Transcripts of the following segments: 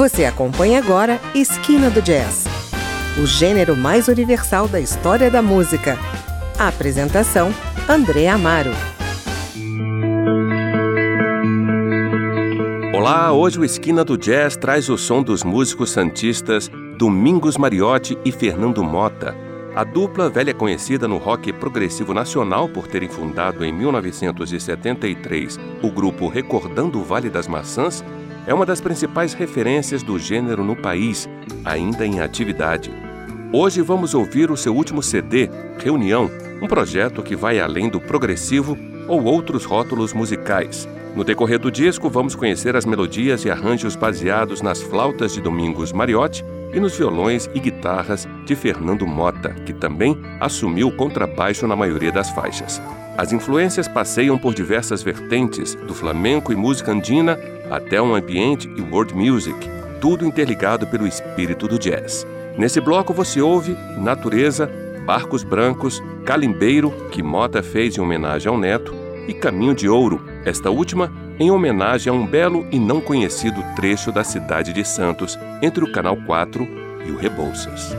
Você acompanha agora Esquina do Jazz, o gênero mais universal da história da música. A apresentação: André Amaro. Olá, hoje o Esquina do Jazz traz o som dos músicos santistas Domingos Mariotti e Fernando Mota. A dupla, velha conhecida no rock progressivo nacional por terem fundado em 1973 o grupo Recordando o Vale das Maçãs, é uma das principais referências do gênero no país, ainda em atividade. Hoje vamos ouvir o seu último CD, Reunião, um projeto que vai além do progressivo ou outros rótulos musicais. No decorrer do disco, vamos conhecer as melodias e arranjos baseados nas flautas de Domingos Mariotti e nos violões e guitarras de Fernando Mota, que também assumiu o contrabaixo na maioria das faixas. As influências passeiam por diversas vertentes, do flamenco e música andina até um ambiente e world music, tudo interligado pelo espírito do jazz. Nesse bloco você ouve Natureza, Barcos Brancos, Calimbeiro, que Mota fez em homenagem ao neto, e Caminho de Ouro, esta última em homenagem a um belo e não conhecido trecho da cidade de Santos, entre o Canal 4 e o Rebouças.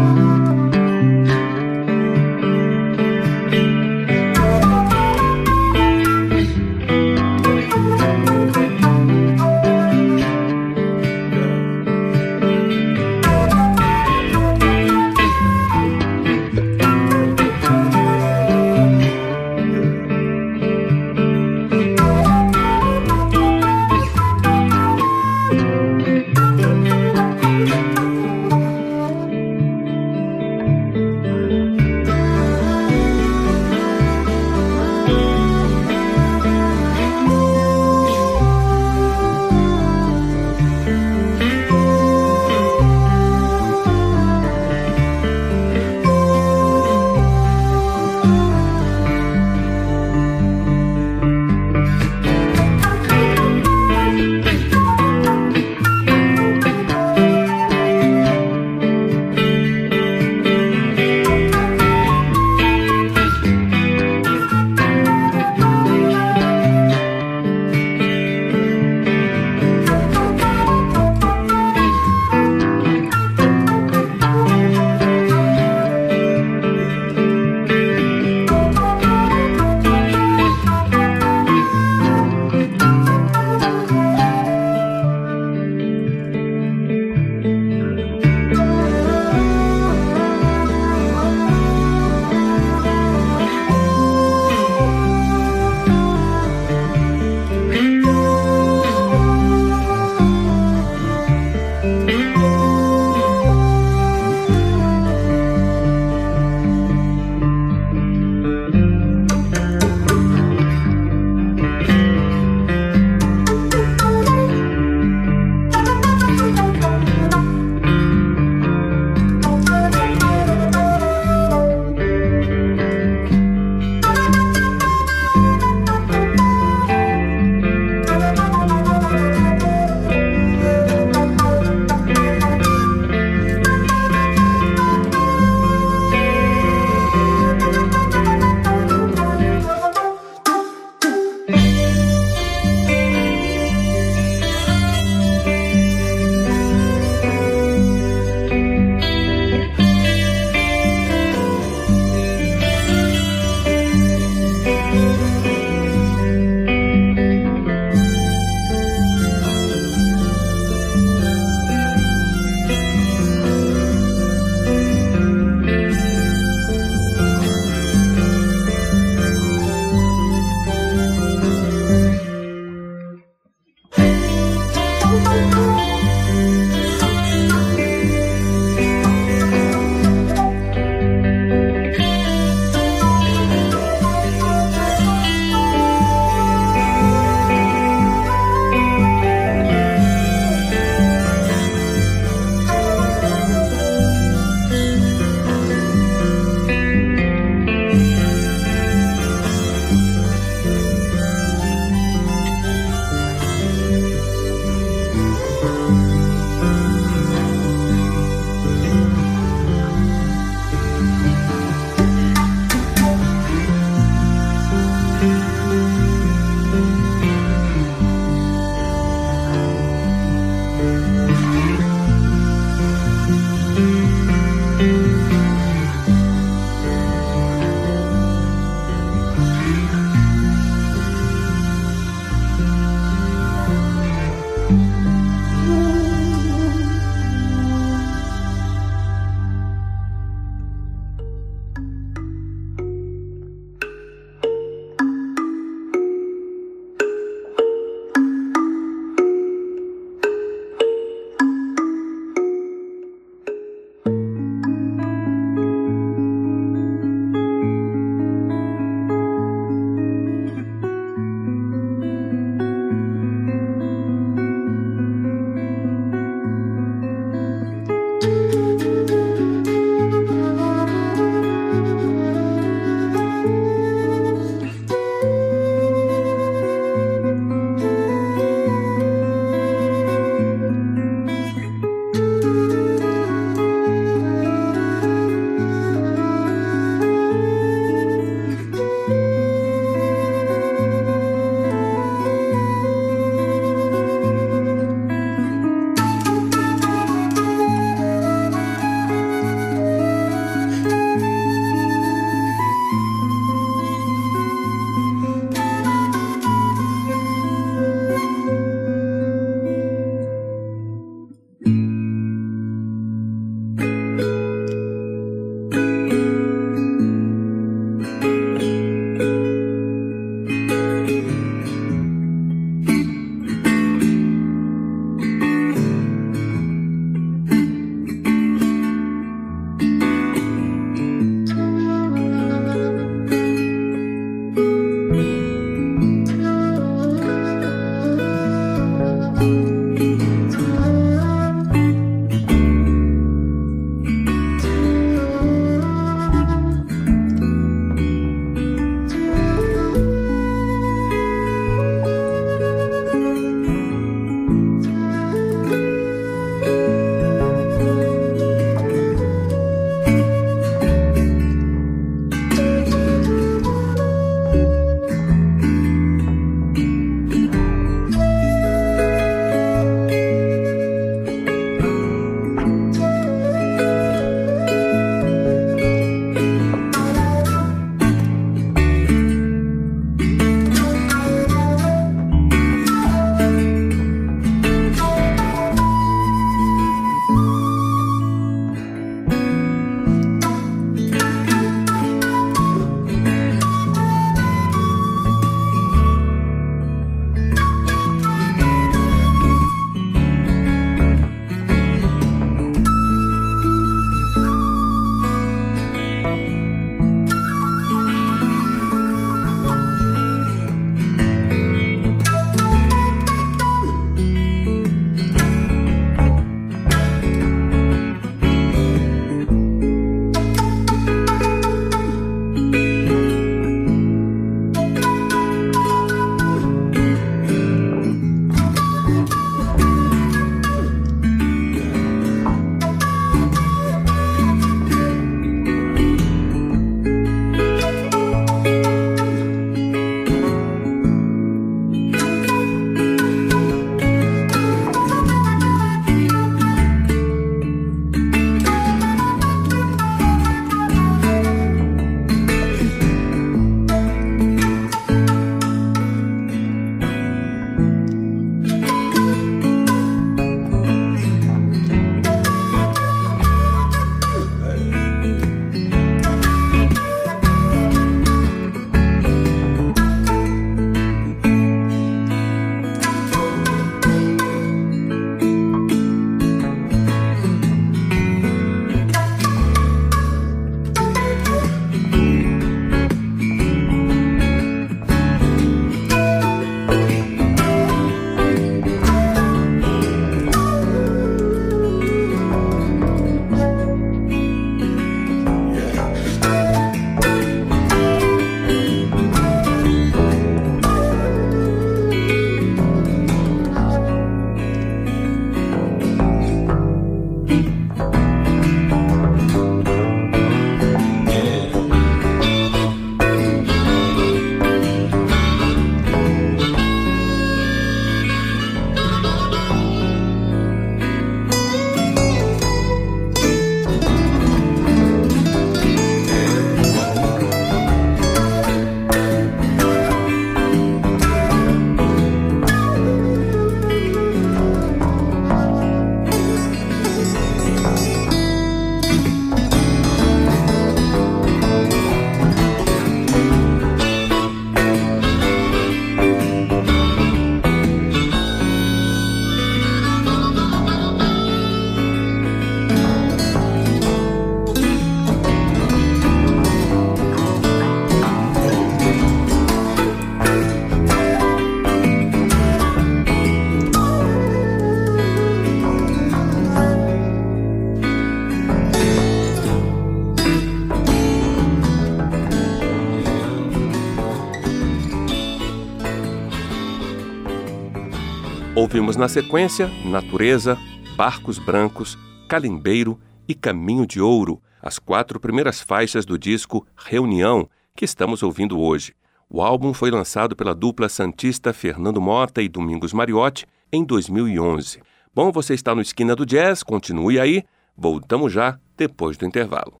Ouvimos na sequência Natureza, Barcos Brancos, Calimbeiro e Caminho de Ouro, as quatro primeiras faixas do disco Reunião, que estamos ouvindo hoje. O álbum foi lançado pela dupla santista Fernando Mota e Domingos Mariotti em 2011. Bom, você está no Esquina do Jazz, continue aí. Voltamos já depois do intervalo.